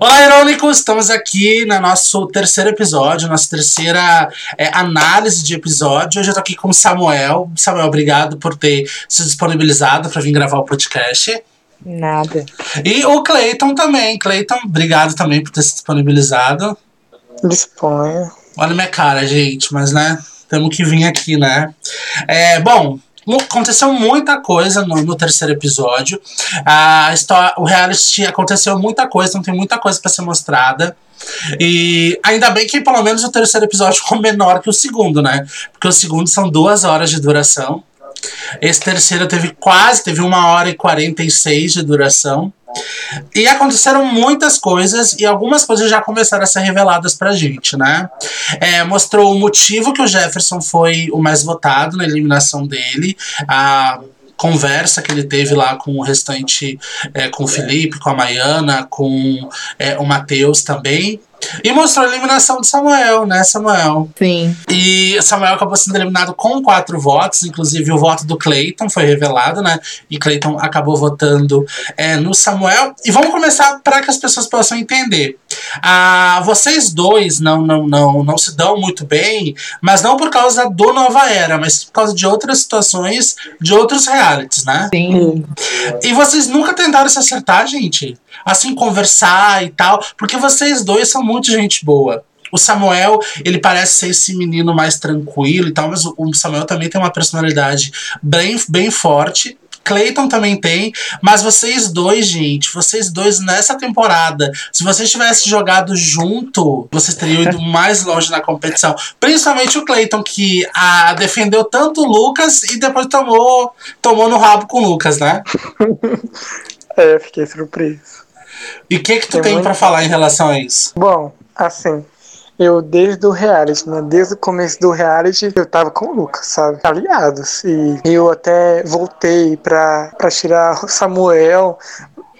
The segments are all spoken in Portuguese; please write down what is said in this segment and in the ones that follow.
Olá, irônicos! Estamos aqui no nosso terceiro episódio, nossa terceira é, análise de episódio. Hoje eu tô aqui com o Samuel. Samuel, obrigado por ter se disponibilizado para vir gravar o podcast. Nada. E o Cleiton também. Cleiton, obrigado também por ter se disponibilizado. Disponha. Olha minha cara, gente, mas né, temos que vir aqui, né? É, bom, aconteceu muita coisa no, no terceiro episódio. A história, o reality aconteceu muita coisa, então tem muita coisa para ser mostrada. E ainda bem que pelo menos o terceiro episódio ficou menor que o segundo, né? Porque o segundo são duas horas de duração. Esse terceiro teve quase, teve uma hora e 46 de duração. E aconteceram muitas coisas e algumas coisas já começaram a ser reveladas pra gente, né? É, mostrou o motivo que o Jefferson foi o mais votado na eliminação dele. A conversa que ele teve lá com o restante, é, com o Felipe, com a Maiana, com é, o Matheus também. E mostrou a eliminação de Samuel, né, Samuel? Sim. E Samuel acabou sendo eliminado com quatro votos, inclusive o voto do Clayton foi revelado, né? E Clayton acabou votando é, no Samuel. E vamos começar para que as pessoas possam entender. Ah, vocês dois não, não, não, não se dão muito bem, mas não por causa do Nova Era, mas por causa de outras situações, de outros realities, né? Sim. E vocês nunca tentaram se acertar, gente? Assim, conversar e tal, porque vocês dois são muito gente boa. O Samuel, ele parece ser esse menino mais tranquilo e tal, mas o Samuel também tem uma personalidade bem, bem forte. Clayton também tem, mas vocês dois, gente, vocês dois nessa temporada, se vocês tivessem jogado junto, vocês teriam ido mais longe na competição. Principalmente o Clayton, que a, defendeu tanto o Lucas e depois tomou, tomou no rabo com o Lucas, né? é, fiquei surpreso. E o que que tu tem, tem muito... para falar em relação a isso? Bom, assim, eu desde o reality, né? Desde o começo do reality, eu tava com o Lucas, sabe? Aliados. E eu até voltei pra, pra tirar o Samuel,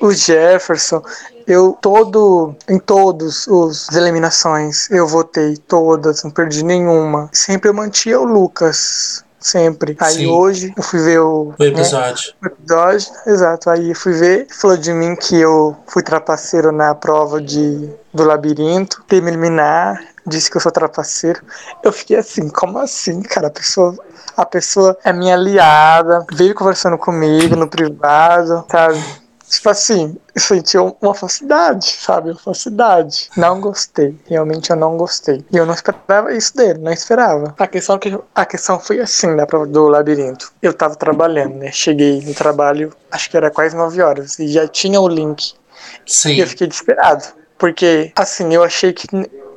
o Jefferson. Eu todo, em todos os eliminações, eu votei todas, não perdi nenhuma. Sempre eu mantinha o Lucas sempre. Aí Sim. hoje eu fui ver o, o episódio. Né, o episódio, exato. Aí fui ver, falou de mim que eu fui trapaceiro na prova de, do labirinto, ter me eliminar, disse que eu sou trapaceiro. Eu fiquei assim, como assim, cara? A pessoa, a pessoa é minha aliada, veio conversando comigo no privado, sabe? Tipo assim, eu senti uma falsidade, sabe? Uma falsidade. Não gostei. Realmente eu não gostei. E eu não esperava isso dele, não esperava. A questão, que, a questão foi assim da prova do labirinto. Eu tava trabalhando, né? Cheguei no trabalho, acho que era quase 9 horas, e já tinha o link. Sim. E eu fiquei desesperado. Porque, assim, eu achei que,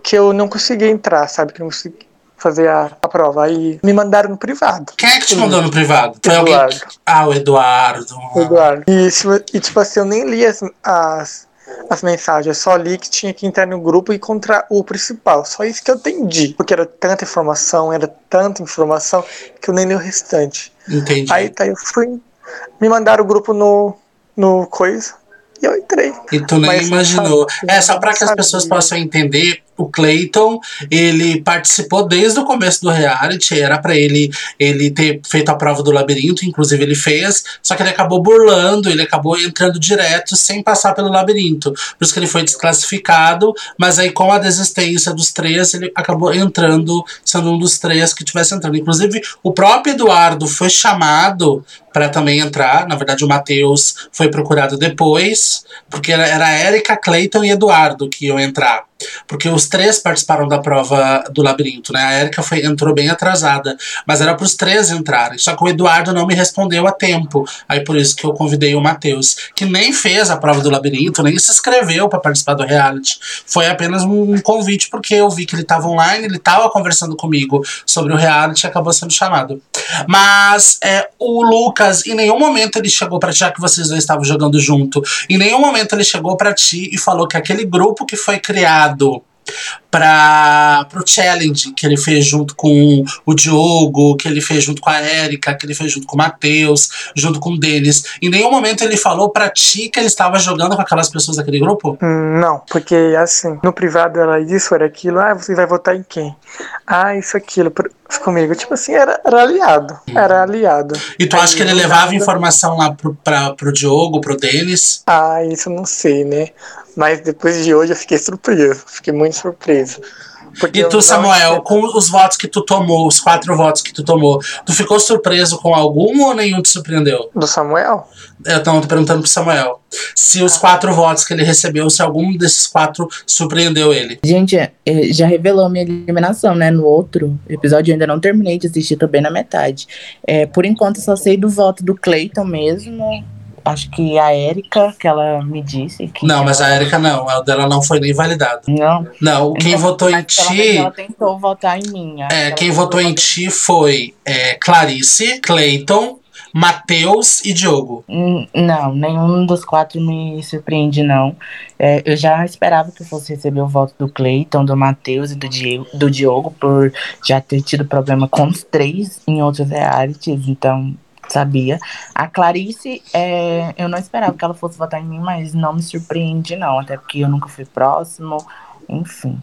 que eu não conseguia entrar, sabe? Que eu não conseguia fazer a, a prova. Aí me mandaram no privado. Quem é que te mandou no privado? Foi Eduardo. Ah, o Eduardo. Eduardo. E, e, tipo assim, eu nem li as, as, as mensagens, eu só li que tinha que entrar no grupo e encontrar o principal. Só isso que eu entendi. Porque era tanta informação, era tanta informação, que eu nem li o restante. Entendi. Aí tá, eu fui. Me mandaram o grupo no, no coisa. E eu entrei. E tu nem Mas, imaginou. Sabe, é, só para que as pessoas possam entender, o Clayton, ele participou desde o começo do reality, era para ele ele ter feito a prova do labirinto, inclusive ele fez, só que ele acabou burlando, ele acabou entrando direto sem passar pelo labirinto. Por isso que ele foi desclassificado, mas aí com a desistência dos três, ele acabou entrando, sendo um dos três que tivesse entrando. Inclusive, o próprio Eduardo foi chamado para também entrar. Na verdade, o Matheus foi procurado depois, porque era a Erika, Clayton e Eduardo que iam entrar. Porque os três participaram da prova do labirinto, né? A Erika foi, entrou bem atrasada, mas era para os três entrarem. Só que o Eduardo não me respondeu a tempo. Aí por isso que eu convidei o Matheus, que nem fez a prova do labirinto, nem se inscreveu para participar do reality. Foi apenas um convite, porque eu vi que ele estava online, ele estava conversando comigo sobre o reality e acabou sendo chamado. Mas é, o Lucas, em nenhum momento ele chegou para ti, já que vocês dois estavam jogando junto, em nenhum momento ele chegou para ti e falou que aquele grupo que foi criado para o challenge que ele fez junto com o Diogo, que ele fez junto com a Érica, que ele fez junto com o Matheus, junto com o Denis. Em nenhum momento ele falou para ti que ele estava jogando com aquelas pessoas daquele grupo? Não, porque assim, no privado era isso, era aquilo, ah, você vai votar em quem? Ah, isso, aquilo comigo. Tipo assim, era, era aliado. Era aliado. E tu acha que ele levava informação lá pro, pra, pro Diogo, pro Denis? Ah, isso não sei, né? Mas depois de hoje eu fiquei surpreso. Fiquei muito surpreso. E tu, Samuel, com os votos que tu tomou, os quatro votos que tu tomou, tu ficou surpreso com algum ou nenhum te surpreendeu? Do Samuel? Eu tava perguntando pro Samuel. Se os quatro votos que ele recebeu, se algum desses quatro surpreendeu ele. Gente, é, já revelou minha eliminação, né? No outro episódio, eu ainda não terminei de assistir, tô bem na metade. É, por enquanto, só sei do voto do Clayton mesmo acho que a Érica, que ela me disse. Que não, ela... mas a Érica não, a dela não foi nem validada. Não. Não, quem então, votou em ti. Ela tentou votar em mim. É, quem votou em ti foi é, Clarice, Clayton, Matheus e Diogo. Hum, não, nenhum dos quatro me surpreende, não. É, eu já esperava que eu fosse receber o voto do Cleiton, do Matheus e do Diogo, do Diogo, por já ter tido problema com os três em outros realities, então sabia. A Clarice, é, eu não esperava que ela fosse votar em mim, mas não me surpreende, não. Até porque eu nunca fui próximo, enfim.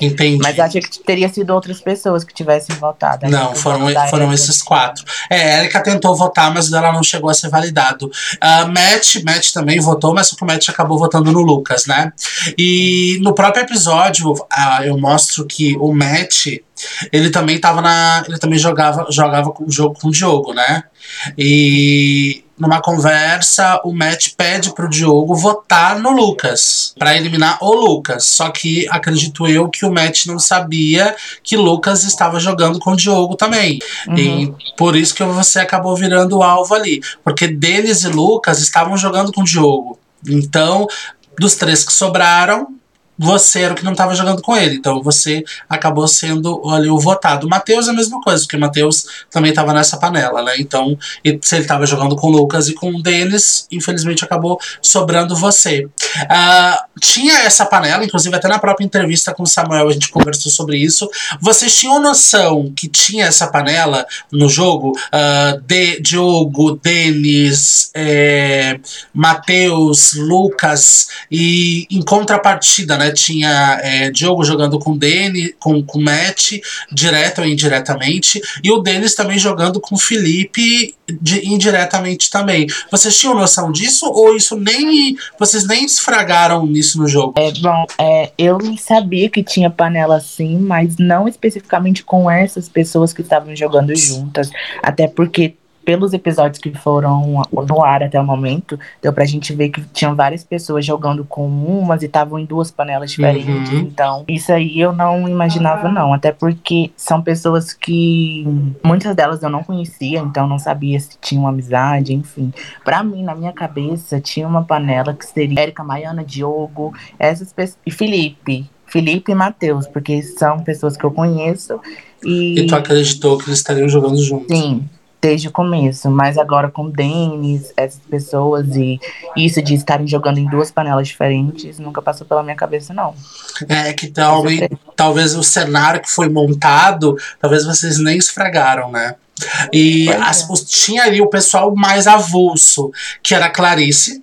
Entendi. Mas acho que teria sido outras pessoas que tivessem votado. Não, foram, foram esses quatro. É, a Erika tentou votar, mas ela não chegou a ser validado. Uh, Matt, Matt também votou, mas o Matt acabou votando no Lucas, né? E no próprio episódio, uh, eu mostro que o Matt, ele também tava na. Ele também jogava, jogava o jogo com o Diogo, né? E numa conversa, o Matt pede pro Diogo votar no Lucas, para eliminar o Lucas. Só que acredito eu que o Matt não sabia que Lucas estava jogando com o Diogo também. Uhum. E por isso que você acabou virando o alvo ali. Porque Denis e Lucas estavam jogando com o Diogo. Então, dos três que sobraram, você era o que não estava jogando com ele. Então você acabou sendo ali o votado. Matheus é a mesma coisa, porque Matheus também estava nessa panela, né? Então, se ele estava jogando com o Lucas e com o Denis, infelizmente acabou sobrando você. Uh, tinha essa panela, inclusive até na própria entrevista com o Samuel a gente conversou sobre isso. Vocês tinham noção que tinha essa panela no jogo? Uh, de, Diogo, Denis, é, Matheus, Lucas, e em contrapartida, né? Tinha é, Diogo jogando com o Deni, com, o Matt, direto ou indiretamente, e o Denis também jogando com o Felipe de, indiretamente também. Vocês tinham noção disso ou isso nem vocês nem esfragaram nisso no jogo? É bom, é, eu sabia que tinha panela sim, mas não especificamente com essas pessoas que estavam jogando juntas, até porque pelos episódios que foram no ar até o momento, deu pra gente ver que tinham várias pessoas jogando com umas e estavam em duas panelas diferentes. Uhum. Então, isso aí eu não imaginava, não. Até porque são pessoas que muitas delas eu não conhecia, então não sabia se tinham amizade, enfim. Pra mim, na minha cabeça, tinha uma panela que seria Érica Maiana, Diogo, essas pessoas. E Felipe. Felipe e Matheus, porque são pessoas que eu conheço. E... e tu acreditou que eles estariam jogando juntos? Sim, desde o começo, mas agora com o Denis, essas pessoas e isso de estarem jogando em duas panelas diferentes, nunca passou pela minha cabeça, não. É que talvez, talvez o cenário que foi montado, talvez vocês nem esfregaram, né? E as, é. tinha ali o pessoal mais avulso, que era a Clarice,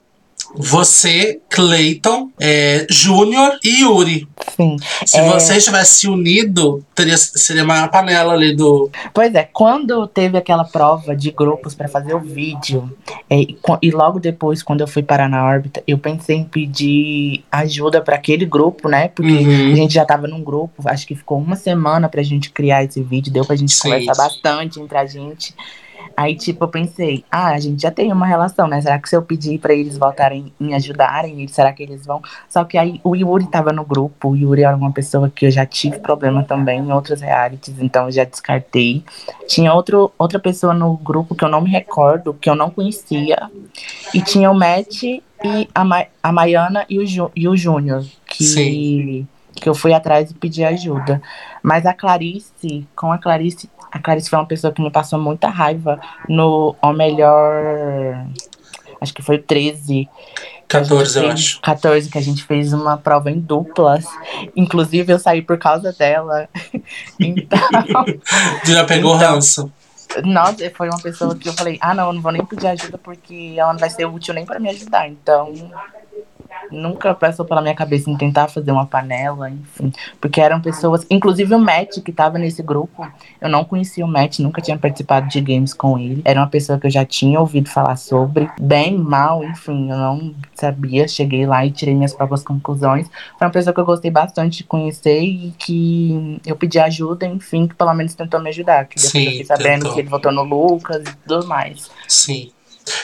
você, Clayton, é, Júnior e Yuri. Sim. Se é... vocês tivessem unido, teria, seria uma panela ali do. Pois é, quando teve aquela prova de grupos para fazer o vídeo, é, e logo depois, quando eu fui parar na órbita, eu pensei em pedir ajuda para aquele grupo, né? Porque uhum. a gente já tava num grupo, acho que ficou uma semana pra gente criar esse vídeo, deu pra gente Sim. conversar bastante entre a gente. Aí, tipo, eu pensei, ah, a gente já tem uma relação, né? Será que se eu pedir para eles voltarem me ajudarem, será que eles vão? Só que aí o Yuri tava no grupo, o Yuri era uma pessoa que eu já tive problema também em outros realities, então eu já descartei. Tinha outro, outra pessoa no grupo que eu não me recordo, que eu não conhecia, e tinha o Matt e a, Ma a Maiana e o, Ju e o Júnior, que. Sim que eu fui atrás e pedi ajuda. Mas a Clarice, com a Clarice, a Clarice foi uma pessoa que me passou muita raiva no Ao Melhor. Acho que foi 13. 14, eu acho. 14, que a gente fez uma prova em duplas. Inclusive, eu saí por causa dela. então. Já pegou então, ranço. Nossa, foi uma pessoa que eu falei: ah, não, eu não vou nem pedir ajuda porque ela não vai ser útil nem para me ajudar. Então, nunca passou pela minha cabeça em tentar fazer uma panela, enfim. Porque eram pessoas. Inclusive o Matt, que tava nesse grupo, eu não conhecia o Matt, nunca tinha participado de games com ele. Era uma pessoa que eu já tinha ouvido falar sobre. Bem, mal, enfim, eu não sabia. Cheguei lá e tirei minhas próprias conclusões. Foi uma pessoa que eu gostei bastante de conhecer e que eu pedi ajuda, enfim, que pelo menos tentou me ajudar. Que depois Sim, eu fiquei sabendo tentou. que ele votou no Lucas e tudo mais. Sim.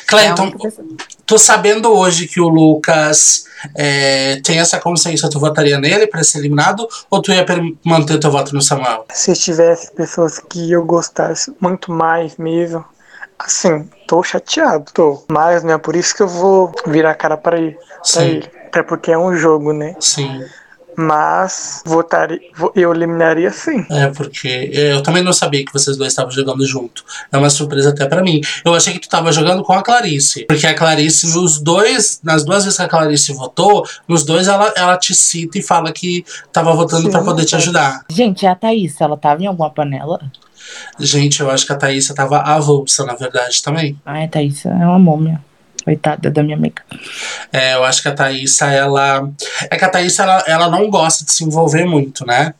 Cleiton, é tô sabendo hoje que o Lucas é, tem essa consciência, tu votaria nele para ser eliminado ou tu ia manter teu voto no Samuel? Se tivesse pessoas que eu gostasse muito mais mesmo, assim, tô chateado, tô. Mas não é por isso que eu vou virar a cara para ele. Pra ele. Até porque é um jogo, né? Sim. Mas votaria, eu eliminaria sim. É, porque eu também não sabia que vocês dois estavam jogando junto. É uma surpresa até para mim. Eu achei que tu tava jogando com a Clarice. Porque a Clarice, nos dois, nas duas vezes que a Clarice votou, nos dois ela, ela te cita e fala que tava votando para poder te ajudar. Gente, a Thaís, ela tava em alguma panela? Gente, eu acho que a Thaís tava avulsa, na verdade, também. Ai, a Thaís é uma múmia. Coitada da minha amiga. É, eu acho que a Thaísa, ela. É que a Thaísa, ela, ela não gosta de se envolver muito, né?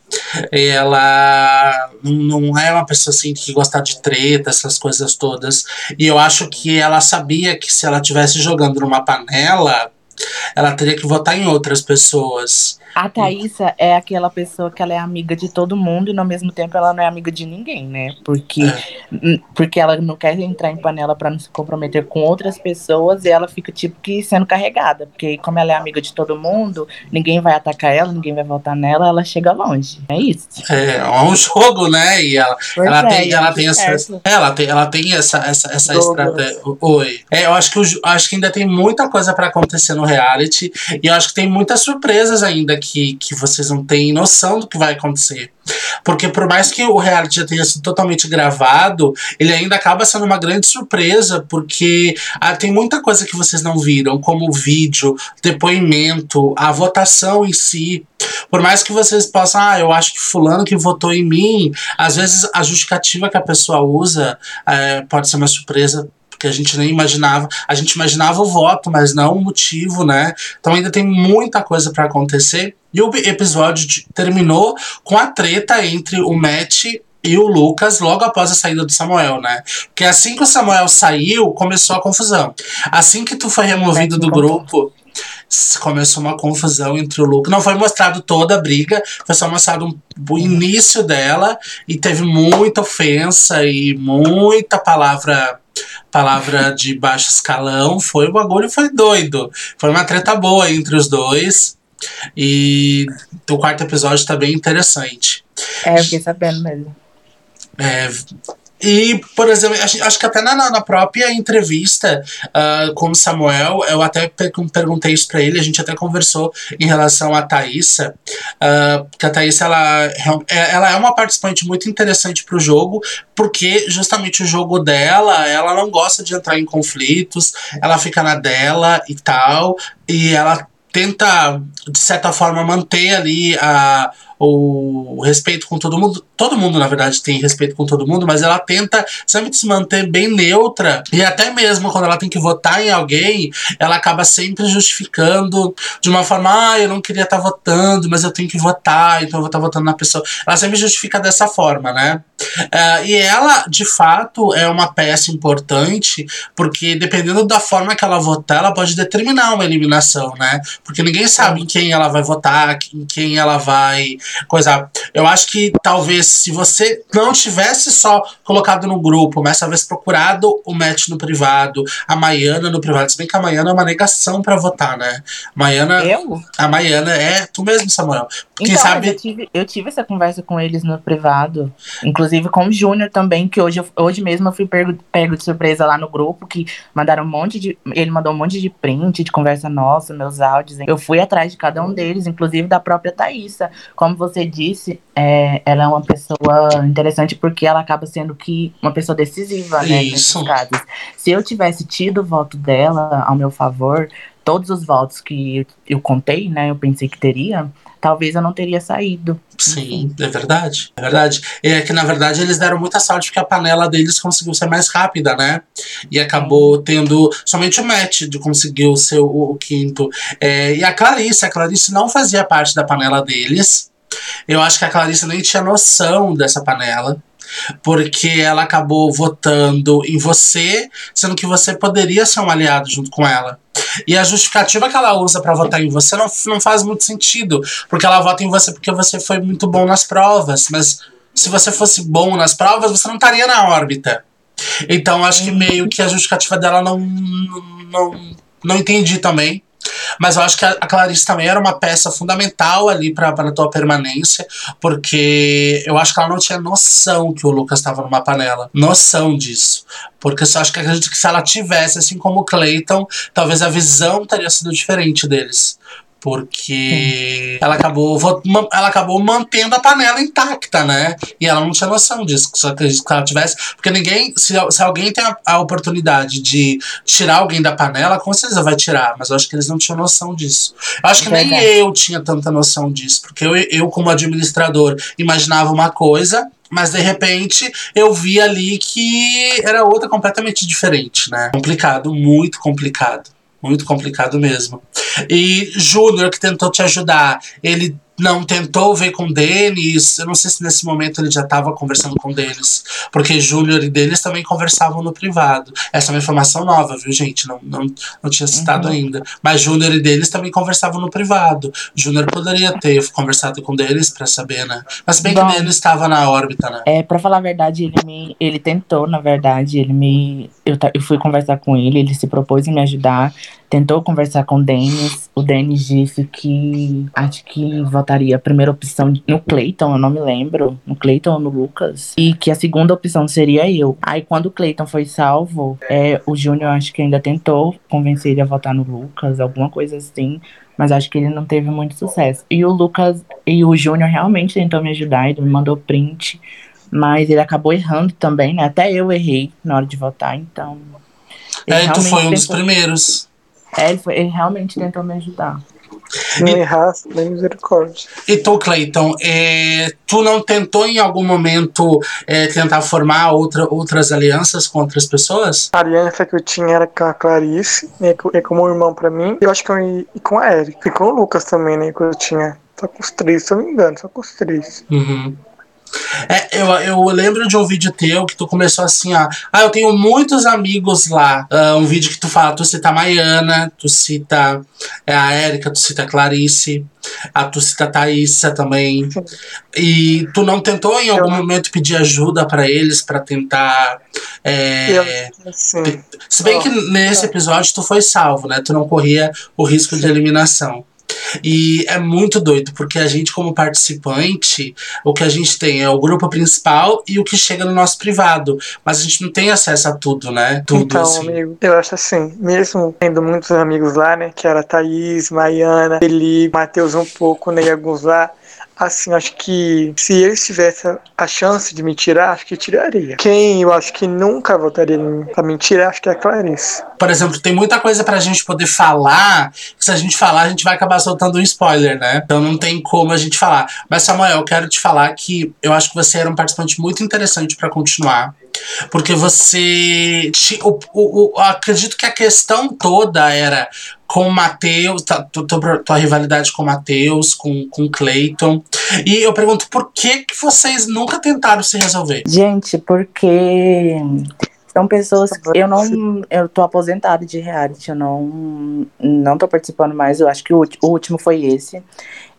Ela não é uma pessoa assim que gosta de treta, essas coisas todas. E eu acho que ela sabia que se ela estivesse jogando numa panela, ela teria que votar em outras pessoas. A Thaísa é aquela pessoa que ela é amiga de todo mundo e ao mesmo tempo ela não é amiga de ninguém, né? Porque, é. porque ela não quer entrar em panela para não se comprometer com outras pessoas e ela fica tipo que sendo carregada. Porque como ela é amiga de todo mundo, ninguém vai atacar ela, ninguém vai votar nela, ela chega longe. É isso. É, é um jogo, né? E ela, ela, é, tem, ela tem essa. Ela tem, ela tem essa, essa, essa estratégia. Oi. É, eu acho que, acho que ainda tem muita coisa para acontecer no reality. E eu acho que tem muitas surpresas ainda que, que vocês não têm noção do que vai acontecer. Porque por mais que o reality já tenha sido totalmente gravado, ele ainda acaba sendo uma grande surpresa, porque ah, tem muita coisa que vocês não viram, como o vídeo, depoimento, a votação em si. Por mais que vocês possam, ah, eu acho que fulano que votou em mim, às vezes a justificativa que a pessoa usa é, pode ser uma surpresa que a gente nem imaginava. A gente imaginava o voto, mas não o motivo, né? Então ainda tem muita coisa para acontecer. E o episódio terminou com a treta entre o Matt e o Lucas logo após a saída do Samuel, né? Porque assim que o Samuel saiu, começou a confusão. Assim que tu foi removido do grupo, começou uma confusão entre o Lucas. Não foi mostrado toda a briga, foi só mostrado um, o início dela e teve muita ofensa e muita palavra palavra de baixo escalão. Foi o bagulho, foi doido. Foi uma treta boa entre os dois. E o quarto episódio tá bem interessante. É, eu fiquei sabendo mesmo. É, e, por exemplo, acho que até na, na própria entrevista uh, com o Samuel, eu até perguntei isso para ele, a gente até conversou em relação à Thaísa, uh, que a Thaísa, ela, é, ela é uma participante muito interessante pro jogo, porque justamente o jogo dela, ela não gosta de entrar em conflitos, ela fica na dela e tal, e ela tenta, de certa forma, manter ali a o respeito com todo mundo. Todo mundo, na verdade, tem respeito com todo mundo, mas ela tenta sempre se manter bem neutra. E até mesmo quando ela tem que votar em alguém, ela acaba sempre justificando de uma forma: ah, eu não queria estar tá votando, mas eu tenho que votar, então eu vou estar tá votando na pessoa. Ela sempre justifica dessa forma, né? Uh, e ela, de fato, é uma peça importante, porque dependendo da forma que ela votar, ela pode determinar uma eliminação, né? Porque ninguém sabe em quem ela vai votar, em quem ela vai coisa. Eu acho que talvez se você não tivesse só colocado no grupo, mas talvez procurado o match no privado, a Maiana no privado, se bem que a Maiana é uma negação para votar, né? Maiana. Eu? A Maiana é tu mesmo, Samuel. Quem então, sabe. Eu tive, eu tive essa conversa com eles no privado, inclusive com o Júnior também, que hoje, hoje mesmo eu fui pego, pego de surpresa lá no grupo, que mandaram um monte de. Ele mandou um monte de print de conversa nossa, meus áudios. Eu fui atrás de cada um deles, inclusive da própria Thaísa. Como você disse, é, ela é uma pessoa interessante porque ela acaba sendo que uma pessoa decisiva, né? Isso. Se eu tivesse tido o voto dela ao meu favor, todos os votos que eu contei, né? Eu pensei que teria, talvez eu não teria saído. Sim, é verdade. É verdade. É que, na verdade, eles deram muita sorte porque a panela deles conseguiu ser mais rápida, né? E acabou tendo somente o match de conseguir ser o, o quinto. É, e a Clarice, a Clarice não fazia parte da panela deles. Eu acho que a Clarice nem tinha noção dessa panela porque ela acabou votando em você, sendo que você poderia ser um aliado junto com ela. E a justificativa que ela usa para votar em você não, não faz muito sentido, porque ela vota em você porque você foi muito bom nas provas, mas se você fosse bom nas provas, você não estaria na órbita. Então acho que meio que a justificativa dela não não, não entendi também. Mas eu acho que a Clarice também era uma peça fundamental ali para a tua permanência, porque eu acho que ela não tinha noção que o Lucas estava numa panela. Noção disso. Porque eu acho que acredito que se ela tivesse, assim como o Clayton, talvez a visão teria sido diferente deles porque ela acabou, ela acabou mantendo a panela intacta, né? E ela não tinha noção disso. Só que se ela tivesse. Porque ninguém. Se, se alguém tem a, a, oportunidade de tirar alguém da panela, com certeza vai tirar. Mas eu acho que eles não tinham noção disso. Eu acho que nem eu tinha tanta noção disso. Porque eu, eu, como administrador, imaginava uma coisa. Mas de repente eu vi ali que era outra completamente diferente, né? Complicado, muito complicado. Muito complicado mesmo. E Júnior, que tentou te ajudar, ele não tentou ver com Denis. Eu não sei se nesse momento ele já estava conversando com Denis, porque Júnior e Denis também conversavam no privado. Essa é uma informação nova, viu, gente? Não, não, não tinha citado uhum. ainda. Mas Júnior e Denis também conversavam no privado. Júnior poderia ter conversado com Denis para saber, né? Mas bem Bom, que Denis estava na órbita, né? É, para falar a verdade, ele me, ele tentou, na verdade, ele me, eu, eu fui conversar com ele, ele se propôs em me ajudar tentou conversar com o Denis. O Denis disse que acho que votaria a primeira opção no Clayton, eu não me lembro, no Clayton ou no Lucas, e que a segunda opção seria eu. Aí quando o Clayton foi salvo, é, o Júnior acho que ainda tentou convencer ele a votar no Lucas, alguma coisa assim. Mas acho que ele não teve muito sucesso. E o Lucas e o Júnior realmente tentou me ajudar, ele me mandou print. Mas ele acabou errando também, né? Até eu errei na hora de votar, então. É, tu foi um dos primeiros. É, ele, foi, ele realmente tentou me ajudar. Nem errasse, nem misericórdia. E tu, Cleiton, é, tu não tentou em algum momento é, tentar formar outra, outras alianças com outras pessoas? A aliança que eu tinha era com a Clarice, né, é como um irmão pra mim. Eu acho que eu ia com a Eric. E com o Lucas também, né, que eu tinha. Só com os três, se eu não me engano, só com os três. Uhum. É, eu, eu lembro de um vídeo teu que tu começou assim, ó. Ah, eu tenho muitos amigos lá. Uh, um vídeo que tu fala, tu cita a Maiana, tu cita é, a Érica, tu cita a Clarice, a tu cita a Thaísa também. E tu não tentou em algum eu... momento pedir ajuda para eles para tentar. É, eu, se bem que nesse episódio tu foi salvo, né? Tu não corria o risco Sim. de eliminação. E é muito doido, porque a gente, como participante, o que a gente tem é o grupo principal e o que chega no nosso privado. Mas a gente não tem acesso a tudo, né? Tudo, então, assim. amigo, eu acho assim, mesmo tendo muitos amigos lá, né? Que era Thaís, Maiana, Eli, Matheus um pouco, né? E alguns lá Assim, acho que se eles tivessem a chance de me tirar, acho que tiraria. Quem eu acho que nunca votaria pra me tirar, acho que é a Clarice. Por exemplo, tem muita coisa pra gente poder falar, se a gente falar, a gente vai acabar soltando um spoiler, né? Então não tem como a gente falar. Mas, Samuel, eu quero te falar que eu acho que você era um participante muito interessante para continuar. Porque você. O, o, o, acredito que a questão toda era com o Matheus, tua, tua, rivalidade com o Matheus, com, com o Clayton. E eu pergunto, por que, que vocês nunca tentaram se resolver? Gente, porque são pessoas que eu não. Eu tô aposentada de reality, eu não, não tô participando mais. Eu acho que o, o último foi esse.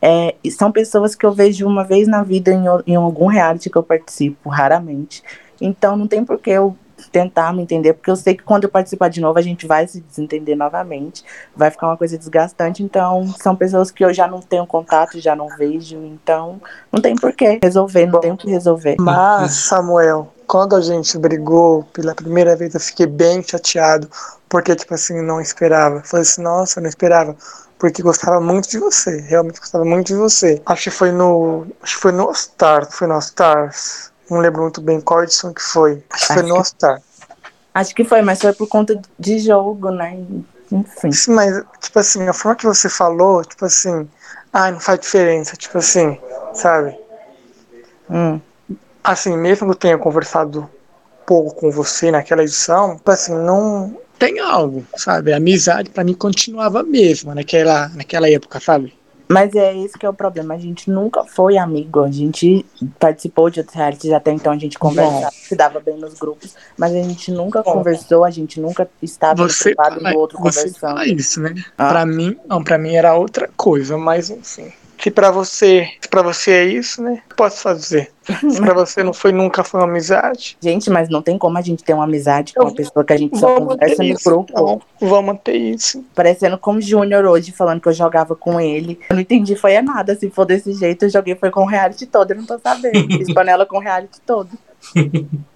É, são pessoas que eu vejo uma vez na vida em, em algum reality que eu participo, raramente. Então não tem por que eu tentar me entender, porque eu sei que quando eu participar de novo a gente vai se desentender novamente, vai ficar uma coisa desgastante. Então são pessoas que eu já não tenho contato, já não vejo, então não tem por que resolver, não tem o que resolver. Mas, Samuel, quando a gente brigou pela primeira vez, eu fiquei bem chateado, porque, tipo assim, não esperava. Falei assim, nossa, eu não esperava porque gostava muito de você, realmente gostava muito de você. Acho que foi no, acho que foi no Stars, foi no Stars. Não lembro muito bem qual edição que foi. Acho que foi no All Star. Acho que foi, mas foi por conta de jogo, né? Enfim. Mas, tipo assim, a forma que você falou, tipo assim, ah, não faz diferença, tipo assim, sabe? Hum. Assim, mesmo que eu tenha conversado pouco com você naquela edição, tipo assim, não tem algo, sabe? A amizade para mim continuava a mesma naquela, naquela época, sabe? Mas é isso que é o problema. A gente nunca foi amigo. A gente participou de outros realities até então, a gente conversava, se dava bem nos grupos, mas a gente nunca Bom, conversou, a gente nunca estava você lado do outro você conversando. Fala isso, né? Ah. Pra mim, não, pra mim era outra coisa, mas enfim. Se para você, se para você é isso, né? Posso fazer. Se pra você não foi nunca foi uma amizade. Gente, mas não tem como a gente ter uma amizade com uma pessoa que a gente só conversa no isso, grupo. Então. Vamos ter isso. Parecendo com o Júnior hoje, falando que eu jogava com ele. Eu não entendi, foi a nada. Se for desse jeito, eu joguei foi com o reality todo. Eu não tô sabendo. Fiz panela com o reality todo.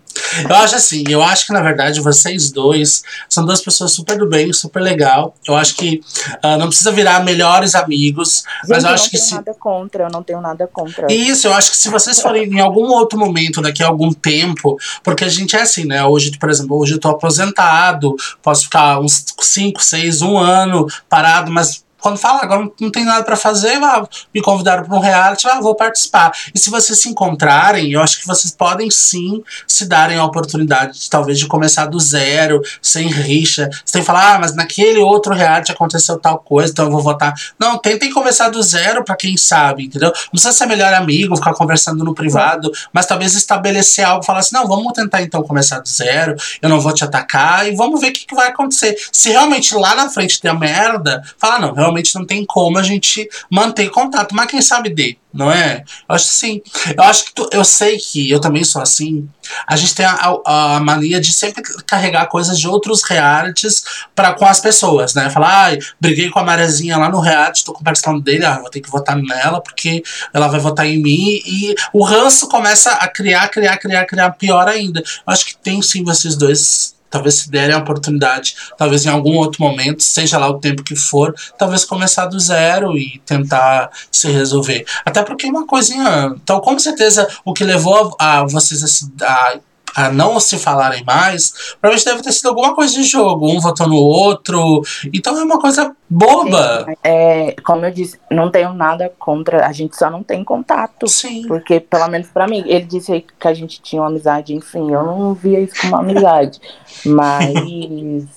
Eu acho assim, eu acho que na verdade vocês dois são duas pessoas super do bem, super legal. Eu acho que uh, não precisa virar melhores amigos, Gente, mas eu, eu acho não que tenho se. nada contra, eu não tenho nada contra. Isso, eu acho que se vocês forem em algum outro momento, daqui a algum tempo, porque a gente é assim, né? Hoje, por exemplo, hoje eu tô aposentado, posso ficar uns 5, 6, um ano parado, mas quando fala, agora não tem nada para fazer, ah, me convidaram para um reality, ah, vou participar. E se vocês se encontrarem, eu acho que vocês podem sim se darem a oportunidade, de, talvez, de começar do zero, sem rixa. Tem que falar, ah, mas naquele outro reality aconteceu tal coisa, então eu vou votar. Não, tentem começar do zero para quem sabe, entendeu? Não precisa ser melhor amigo, ficar conversando no privado, mas talvez estabelecer algo, falar assim, não, vamos tentar então começar do zero, eu não vou te atacar e vamos ver o que, que vai acontecer. Se realmente lá na frente der merda, fala, não, realmente realmente não tem como a gente manter contato. Mas quem sabe dê, não é? Eu acho sim. Eu acho que tu, eu sei que eu também sou assim. A gente tem a, a, a mania de sempre carregar coisas de outros realities para com as pessoas, né? Falar, ai, briguei com a Marezinha lá no reality, tô participando dele, ah, vou ter que votar nela porque ela vai votar em mim. E o ranço começa a criar, criar, criar, criar pior ainda. Eu acho que tem sim vocês dois talvez se derem a oportunidade, talvez em algum outro momento, seja lá o tempo que for, talvez começar do zero e tentar se resolver. Até porque uma coisinha, então com certeza o que levou a, a vocês a, a a não se falarem mais, provavelmente deve ter sido alguma coisa de jogo, um votou no outro. Então é uma coisa boba. Sim, é, como eu disse, não tenho nada contra, a gente só não tem contato. Sim. Porque, pelo menos para mim, ele disse que a gente tinha uma amizade, enfim, eu não via isso como uma amizade. Mas.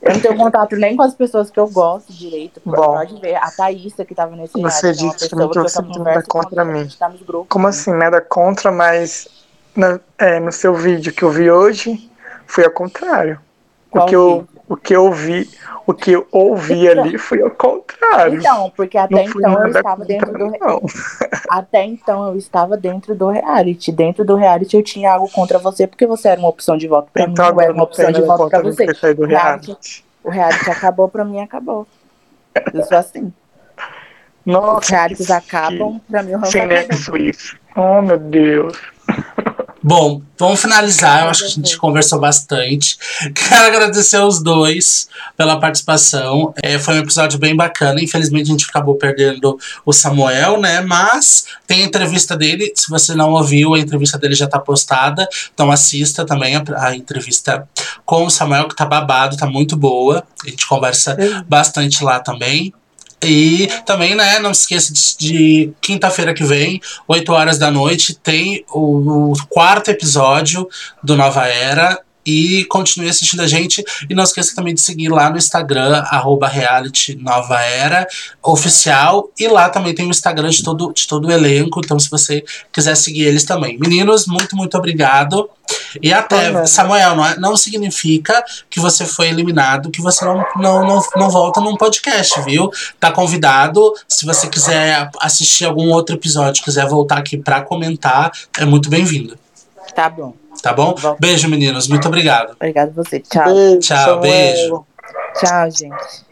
Eu não tenho contato nem com as pessoas que eu gosto direito. Bom, pode ver. A Thaísa que tava nesse Você disse que não trouxe nada contra mim. Tá grupos, Como né? assim, nada contra, mas na, é, no seu vídeo que eu vi hoje, foi ao contrário. o que, eu, o que eu vi, o que eu ouvi então, ali foi ao contrário. Então, porque até então eu estava dentro do Até então eu estava dentro do reality. Dentro do reality eu tinha algo contra você, porque você era uma opção de voto para então, mim, eu era uma opção de voto para você. Do reality. reality. O reality acabou para mim, acabou. Eu sou assim. Nossa, Os realities acabam, para mim o Sem isso. Oh, meu Deus. Bom, vamos finalizar. Eu acho que a gente conversou bastante. Quero agradecer os dois pela participação. É, foi um episódio bem bacana. Infelizmente a gente acabou perdendo o Samuel, né? Mas tem a entrevista dele. Se você não ouviu, a entrevista dele já tá postada. Então assista também a, a entrevista com o Samuel, que tá babado, tá muito boa. A gente conversa bastante lá também. E também, né, não se esqueça de, de quinta-feira que vem, 8 horas da noite, tem o, o quarto episódio do Nova Era. E continue assistindo a gente. E não esqueça também de seguir lá no Instagram, arroba reality nova era oficial. E lá também tem o Instagram de todo, de todo o elenco. Então, se você quiser seguir eles também. Meninos, muito, muito obrigado. E até, uhum. Samuel, não, é, não significa que você foi eliminado, que você não, não, não, não volta num podcast, viu? Tá convidado. Se você quiser assistir algum outro episódio, quiser voltar aqui para comentar, é muito bem-vindo. Tá bom. Tá bom? Beijo, meninos. Muito obrigado. Obrigado a você. Tchau. Beijo, Tchau, beijo. Tchau, gente.